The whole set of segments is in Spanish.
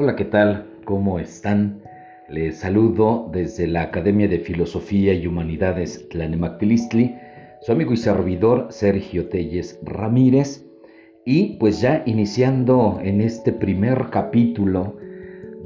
Hola, ¿qué tal? ¿Cómo están? Les saludo desde la Academia de Filosofía y Humanidades Tlanemactilistli, su amigo y servidor Sergio Telles Ramírez, y pues ya iniciando en este primer capítulo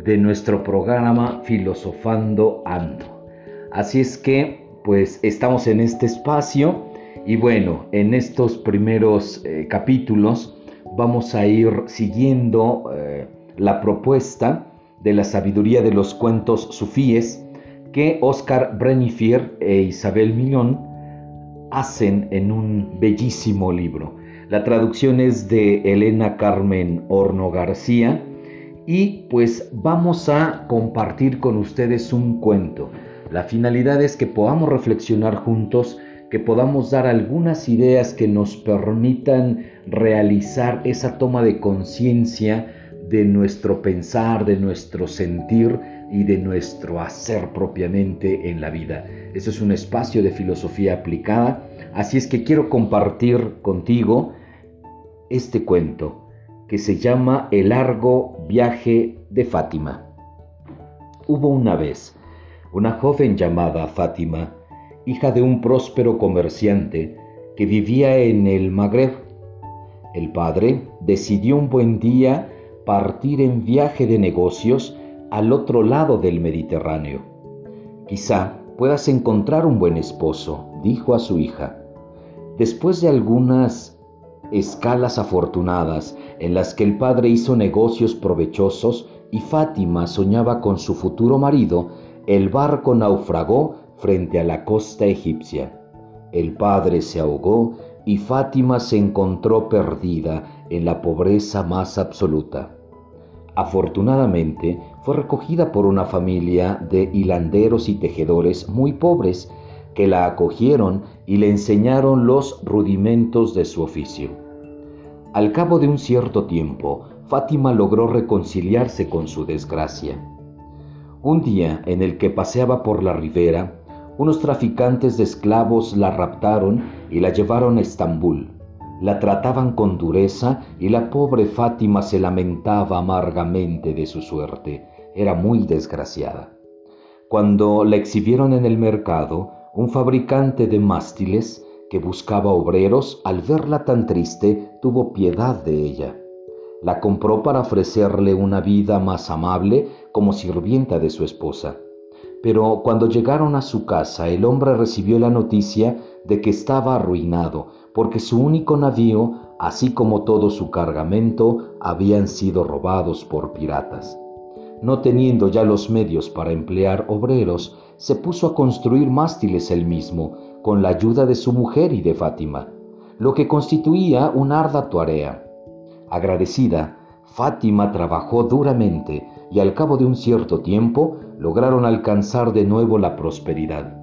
de nuestro programa Filosofando Ando. Así es que pues estamos en este espacio y bueno, en estos primeros eh, capítulos vamos a ir siguiendo eh, la propuesta de la sabiduría de los cuentos sufíes que Oscar Brenifier e Isabel Millón hacen en un bellísimo libro. La traducción es de Elena Carmen Horno García y pues vamos a compartir con ustedes un cuento. La finalidad es que podamos reflexionar juntos, que podamos dar algunas ideas que nos permitan realizar esa toma de conciencia de nuestro pensar, de nuestro sentir y de nuestro hacer propiamente en la vida. Eso es un espacio de filosofía aplicada, así es que quiero compartir contigo este cuento que se llama El largo viaje de Fátima. Hubo una vez una joven llamada Fátima, hija de un próspero comerciante que vivía en el Magreb. El padre decidió un buen día partir en viaje de negocios al otro lado del Mediterráneo. Quizá puedas encontrar un buen esposo, dijo a su hija. Después de algunas escalas afortunadas en las que el padre hizo negocios provechosos y Fátima soñaba con su futuro marido, el barco naufragó frente a la costa egipcia. El padre se ahogó y Fátima se encontró perdida en la pobreza más absoluta. Afortunadamente, fue recogida por una familia de hilanderos y tejedores muy pobres que la acogieron y le enseñaron los rudimentos de su oficio. Al cabo de un cierto tiempo, Fátima logró reconciliarse con su desgracia. Un día en el que paseaba por la ribera, unos traficantes de esclavos la raptaron y la llevaron a Estambul. La trataban con dureza y la pobre Fátima se lamentaba amargamente de su suerte. Era muy desgraciada. Cuando la exhibieron en el mercado, un fabricante de mástiles que buscaba obreros, al verla tan triste, tuvo piedad de ella. La compró para ofrecerle una vida más amable como sirvienta de su esposa. Pero cuando llegaron a su casa, el hombre recibió la noticia de que estaba arruinado, porque su único navío, así como todo su cargamento, habían sido robados por piratas. No teniendo ya los medios para emplear obreros, se puso a construir mástiles él mismo, con la ayuda de su mujer y de Fátima, lo que constituía una ardua tarea. Agradecida, Fátima trabajó duramente y al cabo de un cierto tiempo lograron alcanzar de nuevo la prosperidad.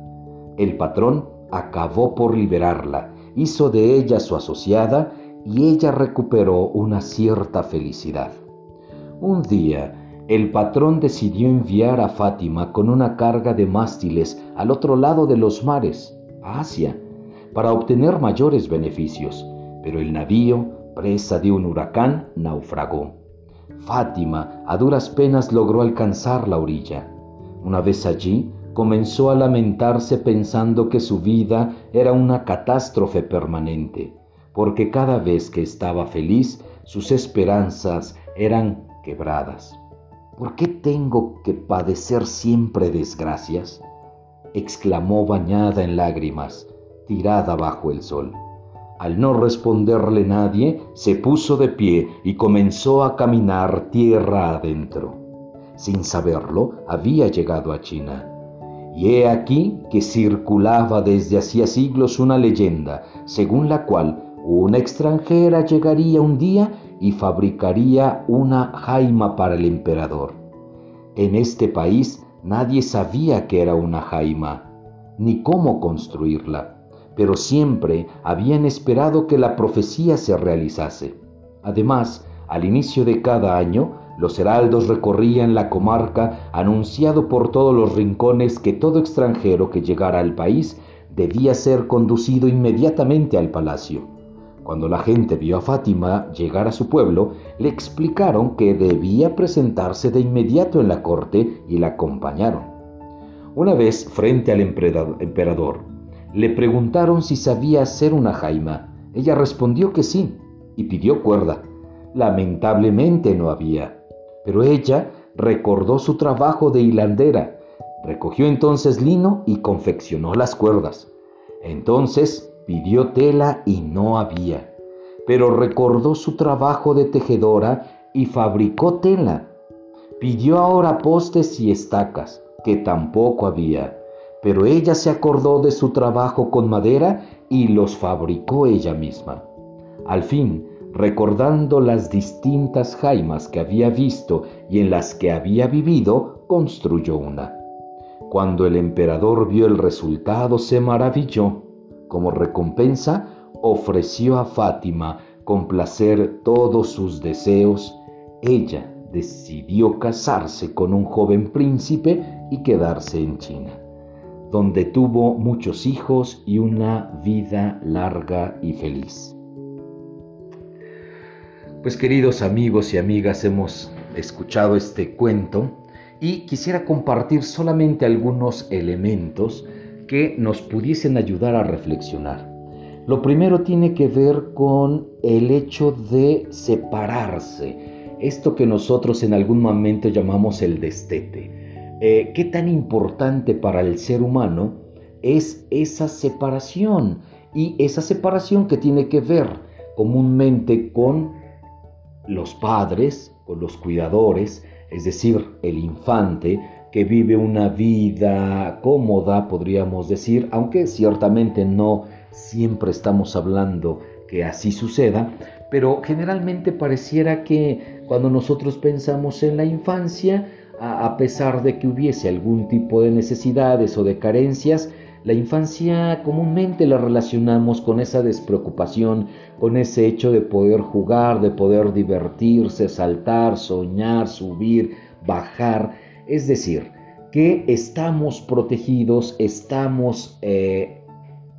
El patrón acabó por liberarla, hizo de ella su asociada y ella recuperó una cierta felicidad. Un día, el patrón decidió enviar a Fátima con una carga de mástiles al otro lado de los mares, a Asia, para obtener mayores beneficios, pero el navío, presa de un huracán, naufragó. Fátima a duras penas logró alcanzar la orilla. Una vez allí, comenzó a lamentarse pensando que su vida era una catástrofe permanente, porque cada vez que estaba feliz, sus esperanzas eran quebradas. ¿Por qué tengo que padecer siempre desgracias? exclamó bañada en lágrimas, tirada bajo el sol. Al no responderle nadie, se puso de pie y comenzó a caminar tierra adentro. Sin saberlo, había llegado a China. Y he aquí que circulaba desde hacía siglos una leyenda, según la cual una extranjera llegaría un día y fabricaría una jaima para el emperador. En este país nadie sabía que era una jaima, ni cómo construirla pero siempre habían esperado que la profecía se realizase. Además, al inicio de cada año, los heraldos recorrían la comarca anunciado por todos los rincones que todo extranjero que llegara al país debía ser conducido inmediatamente al palacio. Cuando la gente vio a Fátima llegar a su pueblo, le explicaron que debía presentarse de inmediato en la corte y la acompañaron. Una vez, frente al emperador, le preguntaron si sabía hacer una jaima. Ella respondió que sí y pidió cuerda. Lamentablemente no había, pero ella recordó su trabajo de hilandera. Recogió entonces lino y confeccionó las cuerdas. Entonces Pidió tela y no había, pero recordó su trabajo de tejedora y fabricó tela. Pidió ahora postes y estacas, que tampoco había, pero ella se acordó de su trabajo con madera y los fabricó ella misma. Al fin, recordando las distintas jaimas que había visto y en las que había vivido, construyó una. Cuando el emperador vio el resultado se maravilló como recompensa, ofreció a Fátima complacer todos sus deseos. Ella decidió casarse con un joven príncipe y quedarse en China, donde tuvo muchos hijos y una vida larga y feliz. Pues queridos amigos y amigas, hemos escuchado este cuento y quisiera compartir solamente algunos elementos que nos pudiesen ayudar a reflexionar. Lo primero tiene que ver con el hecho de separarse, esto que nosotros en algún momento llamamos el destete. Eh, ¿Qué tan importante para el ser humano es esa separación? Y esa separación que tiene que ver comúnmente con los padres, con los cuidadores, es decir, el infante, que vive una vida cómoda, podríamos decir, aunque ciertamente no siempre estamos hablando que así suceda, pero generalmente pareciera que cuando nosotros pensamos en la infancia, a pesar de que hubiese algún tipo de necesidades o de carencias, la infancia comúnmente la relacionamos con esa despreocupación, con ese hecho de poder jugar, de poder divertirse, saltar, soñar, subir, bajar, es decir, que estamos protegidos, estamos eh,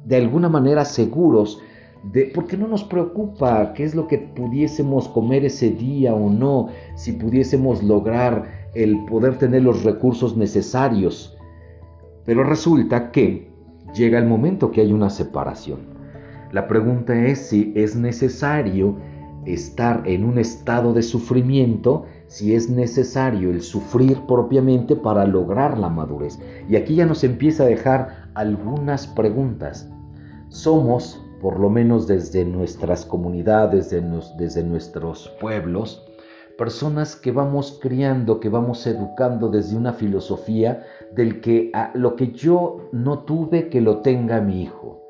de alguna manera seguros, de, porque no nos preocupa qué es lo que pudiésemos comer ese día o no, si pudiésemos lograr el poder tener los recursos necesarios. Pero resulta que llega el momento que hay una separación. La pregunta es si es necesario estar en un estado de sufrimiento si es necesario el sufrir propiamente para lograr la madurez. Y aquí ya nos empieza a dejar algunas preguntas. Somos, por lo menos desde nuestras comunidades, desde nuestros pueblos, personas que vamos criando, que vamos educando desde una filosofía del que lo que yo no tuve, que lo tenga mi hijo.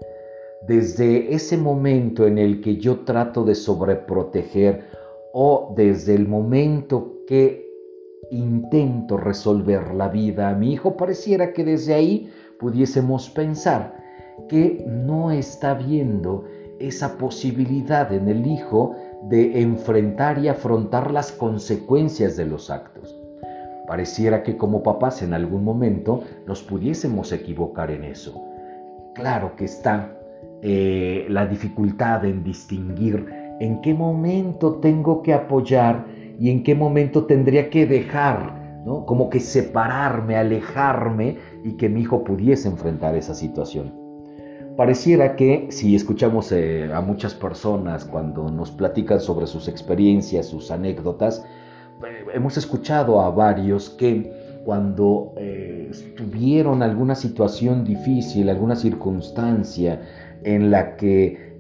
Desde ese momento en el que yo trato de sobreproteger o desde el momento que intento resolver la vida a mi hijo, pareciera que desde ahí pudiésemos pensar que no está viendo esa posibilidad en el hijo de enfrentar y afrontar las consecuencias de los actos. Pareciera que como papás en algún momento nos pudiésemos equivocar en eso. Claro que está eh, la dificultad en distinguir en qué momento tengo que apoyar y en qué momento tendría que dejar, ¿no? como que separarme, alejarme y que mi hijo pudiese enfrentar esa situación. Pareciera que si escuchamos eh, a muchas personas cuando nos platican sobre sus experiencias, sus anécdotas, eh, hemos escuchado a varios que cuando eh, tuvieron alguna situación difícil, alguna circunstancia en la que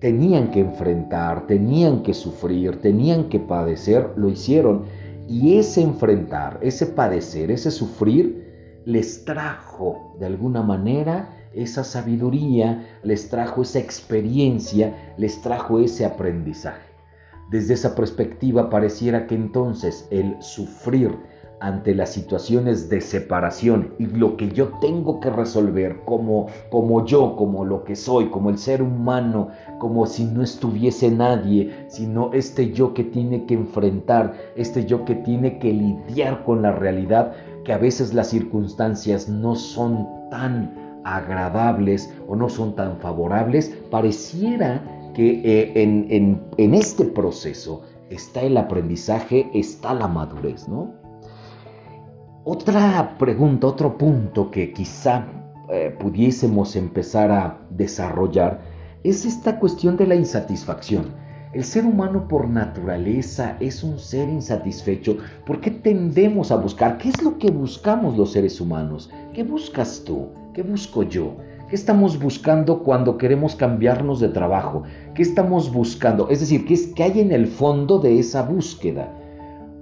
tenían que enfrentar, tenían que sufrir, tenían que padecer, lo hicieron. Y ese enfrentar, ese padecer, ese sufrir, les trajo de alguna manera esa sabiduría, les trajo esa experiencia, les trajo ese aprendizaje. Desde esa perspectiva pareciera que entonces el sufrir, ante las situaciones de separación y lo que yo tengo que resolver como, como yo, como lo que soy, como el ser humano, como si no estuviese nadie, sino este yo que tiene que enfrentar, este yo que tiene que lidiar con la realidad, que a veces las circunstancias no son tan agradables o no son tan favorables, pareciera que eh, en, en, este proceso está el aprendizaje, está la madurez, ¿no? Otra pregunta, otro punto que quizá eh, pudiésemos empezar a desarrollar es esta cuestión de la insatisfacción. El ser humano por naturaleza es un ser insatisfecho. ¿Por qué tendemos a buscar? ¿Qué es lo que buscamos los seres humanos? ¿Qué buscas tú? ¿Qué busco yo? ¿Qué estamos buscando cuando queremos cambiarnos de trabajo? ¿Qué estamos buscando? Es decir, ¿qué, es, qué hay en el fondo de esa búsqueda?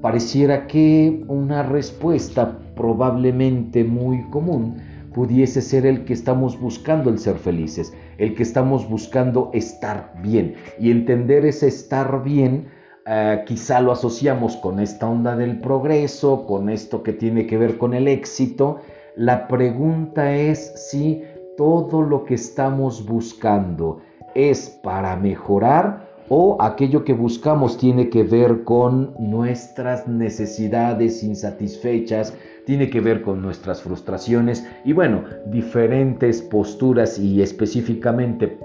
Pareciera que una respuesta probablemente muy común pudiese ser el que estamos buscando el ser felices, el que estamos buscando estar bien. Y entender ese estar bien, eh, quizá lo asociamos con esta onda del progreso, con esto que tiene que ver con el éxito. La pregunta es si todo lo que estamos buscando es para mejorar o aquello que buscamos tiene que ver con nuestras necesidades insatisfechas, tiene que ver con nuestras frustraciones. Y bueno, diferentes posturas y específicamente eh,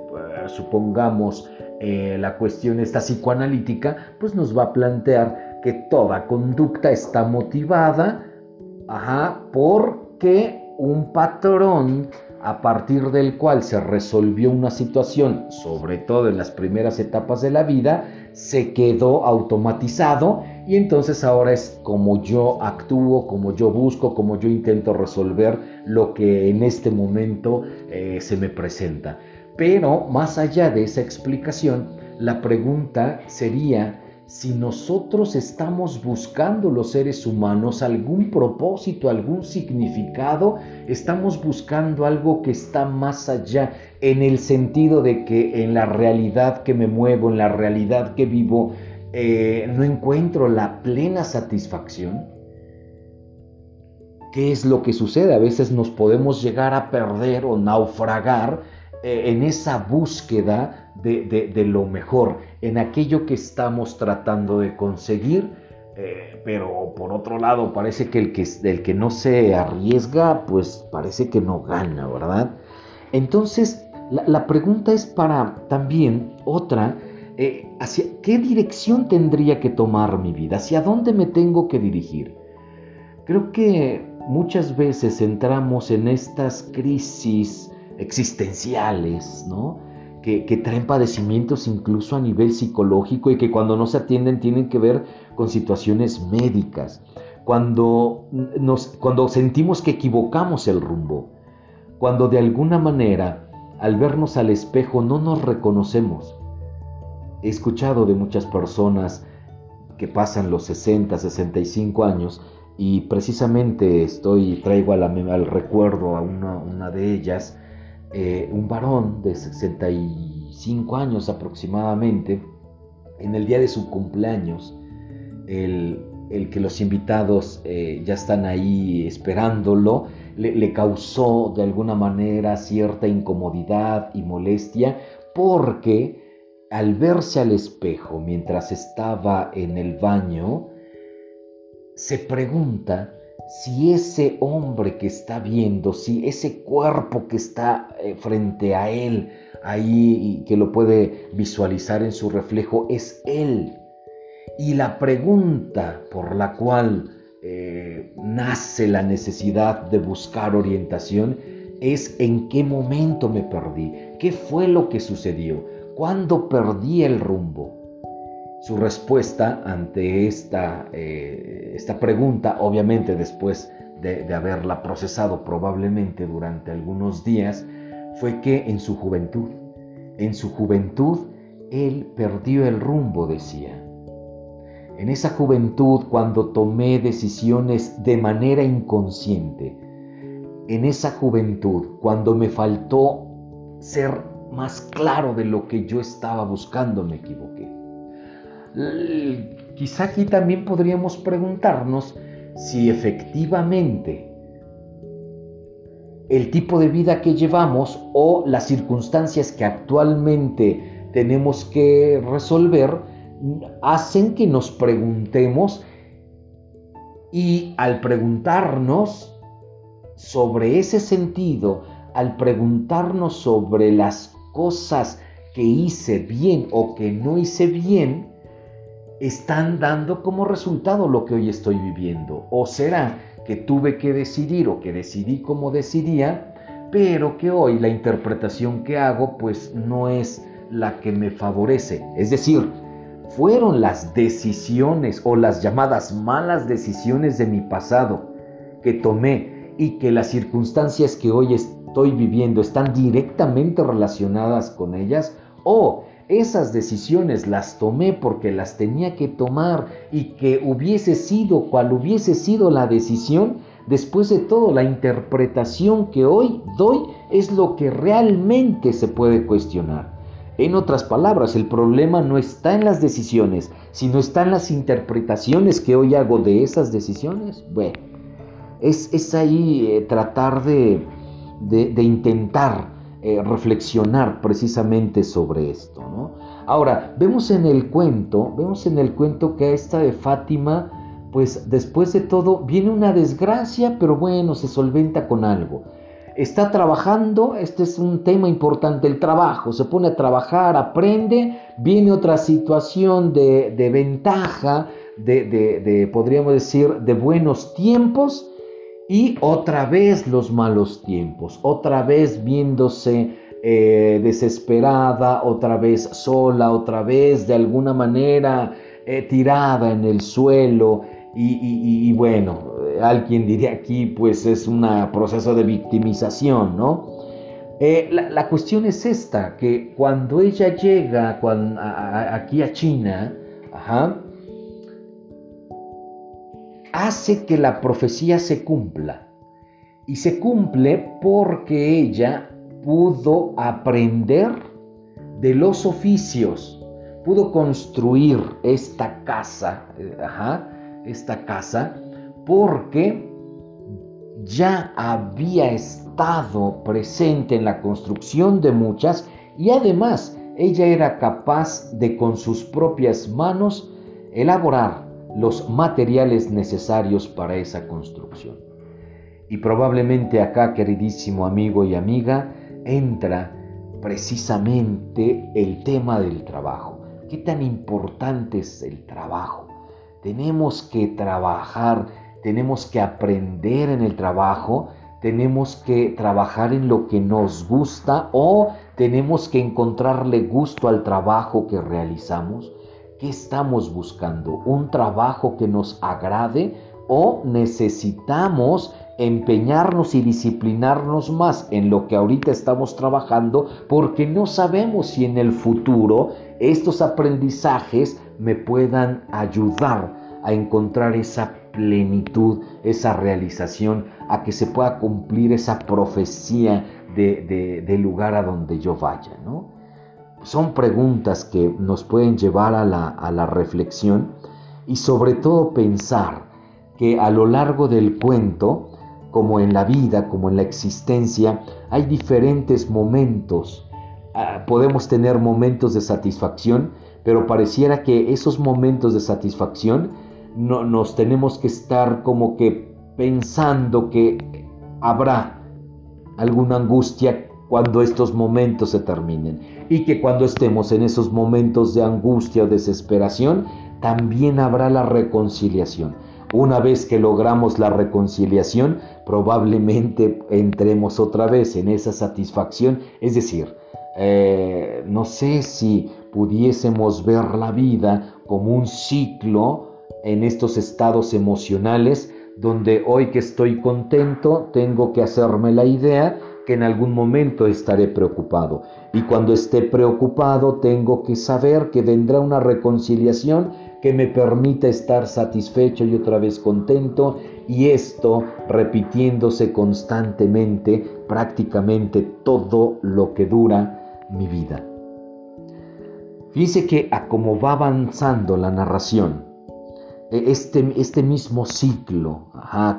supongamos eh, la cuestión esta psicoanalítica, pues nos va a plantear que toda conducta está motivada ajá, porque un patrón a partir del cual se resolvió una situación, sobre todo en las primeras etapas de la vida, se quedó automatizado y entonces ahora es como yo actúo, como yo busco, como yo intento resolver lo que en este momento eh, se me presenta. Pero más allá de esa explicación, la pregunta sería, si nosotros estamos buscando los seres humanos algún propósito, algún significado, estamos buscando algo que está más allá, en el sentido de que en la realidad que me muevo, en la realidad que vivo, eh, no encuentro la plena satisfacción. ¿Qué es lo que sucede? A veces nos podemos llegar a perder o naufragar eh, en esa búsqueda de, lo mejor, en aquello que estamos tratando de conseguir, eh, pero por otro lado parece que el, que el que no se arriesga, pues parece que no gana, ¿verdad? Entonces, la, pregunta es para también otra, eh, ¿hacia qué dirección tendría que tomar mi vida? ¿Hacia dónde me tengo que dirigir? Creo que muchas veces entramos en estas crisis existenciales, ¿no? Que, traen padecimientos incluso a nivel psicológico y que cuando no se atienden tienen que ver con situaciones médicas. Cuando, nos, cuando sentimos que equivocamos el rumbo, cuando de alguna manera al vernos al espejo no nos reconocemos. He escuchado de muchas personas que pasan los 60, 65 años y precisamente estoy traigo al recuerdo a una, una de ellas eh, un varón de 65 años aproximadamente, en el día de su cumpleaños, el, que los invitados eh, ya están ahí esperándolo, le, causó de alguna manera cierta incomodidad y molestia porque al verse al espejo mientras estaba en el baño, se pregunta si ese hombre que está viendo, si ese cuerpo que está eh, frente a él, ahí que lo puede visualizar en su reflejo, es él. Y la pregunta por la cual eh, nace la necesidad de buscar orientación es en qué momento me perdí, qué fue lo que sucedió, cuándo perdí el rumbo. Su respuesta ante esta, eh, esta pregunta, obviamente después de, de haberla procesado probablemente durante algunos días, fue que en su juventud, en su juventud, él perdió el rumbo, decía. En esa juventud, cuando tomé decisiones de manera inconsciente, en esa juventud, cuando me faltó ser más claro de lo que yo estaba buscando, me equivoqué. Quizá aquí también podríamos preguntarnos si efectivamente el tipo de vida que llevamos o las circunstancias que actualmente tenemos que resolver hacen que nos preguntemos y al preguntarnos sobre ese sentido, al preguntarnos sobre las cosas que hice bien o que no hice bien están dando como resultado lo que hoy estoy viviendo. O será que tuve que decidir o que decidí como decidía, pero que hoy la interpretación que hago pues no es la que me favorece. Es decir, fueron las decisiones o las llamadas malas decisiones de mi pasado que tomé y que las circunstancias que hoy estoy viviendo están directamente relacionadas con ellas o esas decisiones las tomé porque las tenía que tomar y que hubiese sido cual hubiese sido la decisión, después de todo la interpretación que hoy doy es lo que realmente se puede cuestionar. En otras palabras, el problema no está en las decisiones, sino está en las interpretaciones que hoy hago de esas decisiones. Bueno, es, ahí eh, tratar de, intentar eh, reflexionar precisamente sobre esto. ¿no? Ahora, vemos en el cuento, vemos en el cuento que a esta de Fátima, pues después de todo viene una desgracia, pero bueno, se solventa con algo está trabajando, este es un tema importante, el trabajo, se pone a trabajar, aprende, viene otra situación de, ventaja, de, podríamos decir, de buenos tiempos, y otra vez los malos tiempos, otra vez viéndose eh, desesperada, otra vez sola, otra vez de alguna manera eh, tirada en el suelo, y, bueno, alguien diría aquí, pues es un proceso de victimización, ¿no? Eh, la, cuestión es esta, que cuando ella llega aquí a China, hace que la profecía se cumpla. Y se cumple porque ella pudo aprender de los oficios, pudo construir esta casa, eh, ajá, esta casa porque ya había estado presente en la construcción de muchas y además ella era capaz de con sus propias manos elaborar los materiales necesarios para esa construcción. Y probablemente acá, queridísimo amigo y amiga, entra precisamente el tema del trabajo. ¿Qué tan importante es el trabajo? Tenemos que trabajar, tenemos que aprender en el trabajo, tenemos que trabajar en lo que nos gusta o tenemos que encontrarle gusto al trabajo que realizamos. ¿Qué estamos buscando? ¿Un trabajo que nos agrade o necesitamos empeñarnos y disciplinarnos más en lo que ahorita estamos trabajando porque no sabemos si en el futuro estos aprendizajes me puedan ayudar a encontrar esa plenitud, esa realización, a que se pueda cumplir esa profecía del lugar a donde yo vaya. ¿no? Son preguntas que nos pueden llevar a la, a la reflexión y sobre todo pensar que a lo largo del cuento, como en la vida, como en la existencia, hay diferentes momentos. Ah, podemos tener momentos de satisfacción pero pareciera que esos momentos de satisfacción no, nos tenemos que estar como que pensando que habrá alguna angustia cuando estos momentos se terminen y que cuando estemos en esos momentos de angustia o desesperación también habrá la reconciliación. Una vez que logramos la reconciliación, probablemente entremos otra vez en esa satisfacción. Es decir, eh, no sé si pudiésemos ver la vida como un ciclo en estos estados emocionales donde hoy que estoy contento tengo que hacerme la idea que en algún momento estaré preocupado. Y cuando esté preocupado tengo que saber que vendrá una reconciliación que me permita estar satisfecho y otra vez contento. Y esto repitiéndose constantemente prácticamente todo lo que dura mi vida. Fíjense que a cómo va avanzando la narración, este, este mismo ciclo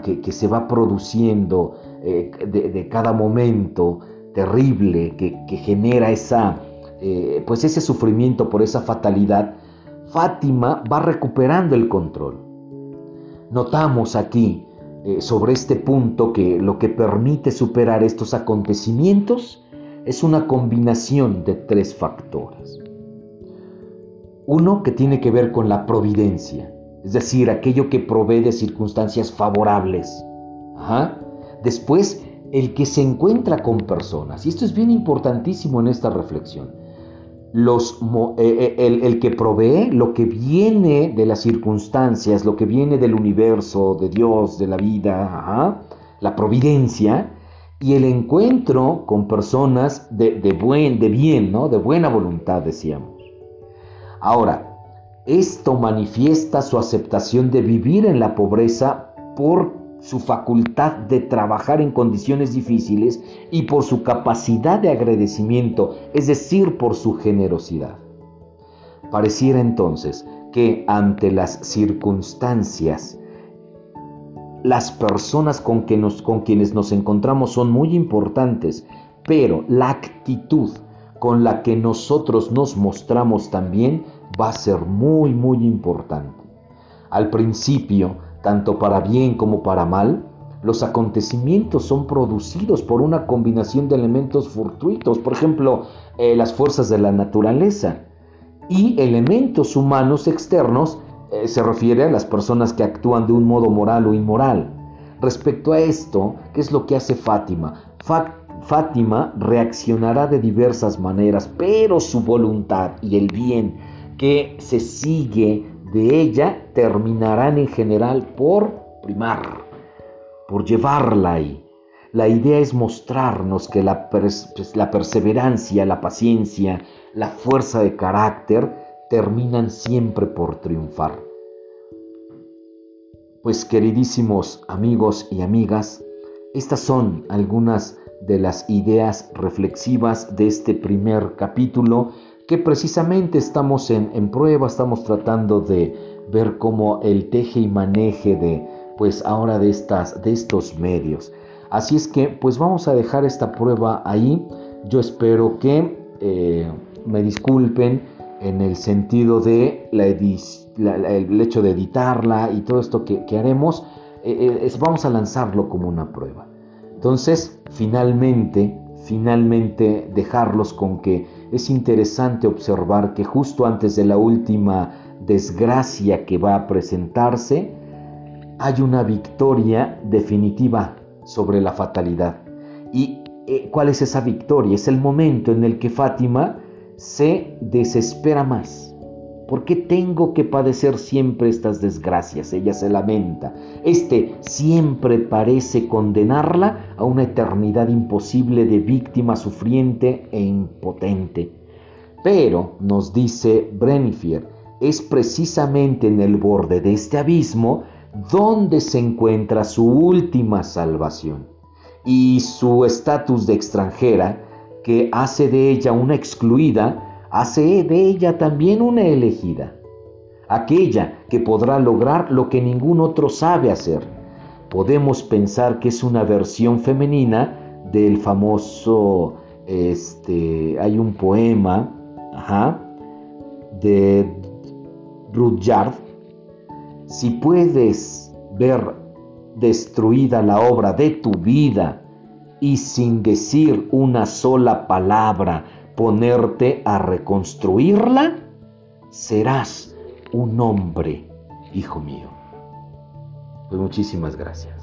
que, se va produciendo eh, de, cada momento terrible que, genera esa, eh, pues ese sufrimiento por esa fatalidad, Fátima va recuperando el control. Notamos aquí eh, sobre este punto que lo que permite superar estos acontecimientos es una combinación de tres factores. Uno que tiene que ver con la providencia, es decir, aquello que provee de circunstancias favorables. Después, el que se encuentra con personas, y esto es bien importantísimo en esta reflexión, eh, eh, el, que provee lo que viene de las circunstancias, lo que viene del universo, de Dios, de la vida, la providencia, y el encuentro con personas de, buen, de bien, ¿no? de buena voluntad, decíamos. Ahora, esto manifiesta su aceptación de vivir en la pobreza por su facultad de trabajar en condiciones difíciles y por su capacidad de agradecimiento, es decir, por su generosidad. Pareciera entonces que ante las circunstancias las personas con, quienes nos encontramos son muy importantes, pero la actitud con la que nosotros nos mostramos también va a ser muy, muy importante. Al principio, tanto para bien como para mal, los acontecimientos son producidos por una combinación de elementos fortuitos, por ejemplo, eh, las fuerzas de la naturaleza y elementos humanos externos eh, se refiere a las personas que actúan de un modo moral o inmoral. Respecto a esto, ¿qué es lo que hace Fátima? Fátima reaccionará de diversas maneras, pero su voluntad y el bien que se sigue de ella terminarán en general por primar, por llevarla ahí. La idea es mostrarnos que la, la perseverancia, la paciencia, la fuerza de carácter, terminan siempre por triunfar. Pues queridísimos amigos y amigas, estas son algunas de las ideas reflexivas de este primer capítulo que precisamente estamos en, prueba, estamos tratando de ver cómo el teje y maneje de pues ahora de estas de estos medios. Así es que pues vamos a dejar esta prueba ahí. Yo espero que eh, me disculpen en el sentido de la el hecho de editarla y todo esto que, haremos, eh, eh, vamos a lanzarlo como una prueba. Entonces, finalmente, finalmente dejarlos con que es interesante observar que justo antes de la última desgracia que va a presentarse, hay una victoria definitiva sobre la fatalidad. ¿Y eh, cuál es esa victoria? Es el momento en el que Fátima se desespera más. ¿Por qué tengo que padecer siempre estas desgracias? Ella se lamenta. Este siempre parece condenarla a una eternidad imposible de víctima sufriente e impotente. Pero, nos dice Brenifier, es precisamente en el borde de este abismo donde se encuentra su última salvación. Y su estatus de extranjera que hace de ella una excluida, hace de ella también una elegida. Aquella que podrá lograr lo que ningún otro sabe hacer. Podemos pensar que es una versión femenina del famoso, este, hay un poema, de Rudyard. Si puedes ver destruida la obra de tu vida, y sin decir una sola palabra ponerte a reconstruirla, serás un hombre, hijo mío. Pues muchísimas gracias.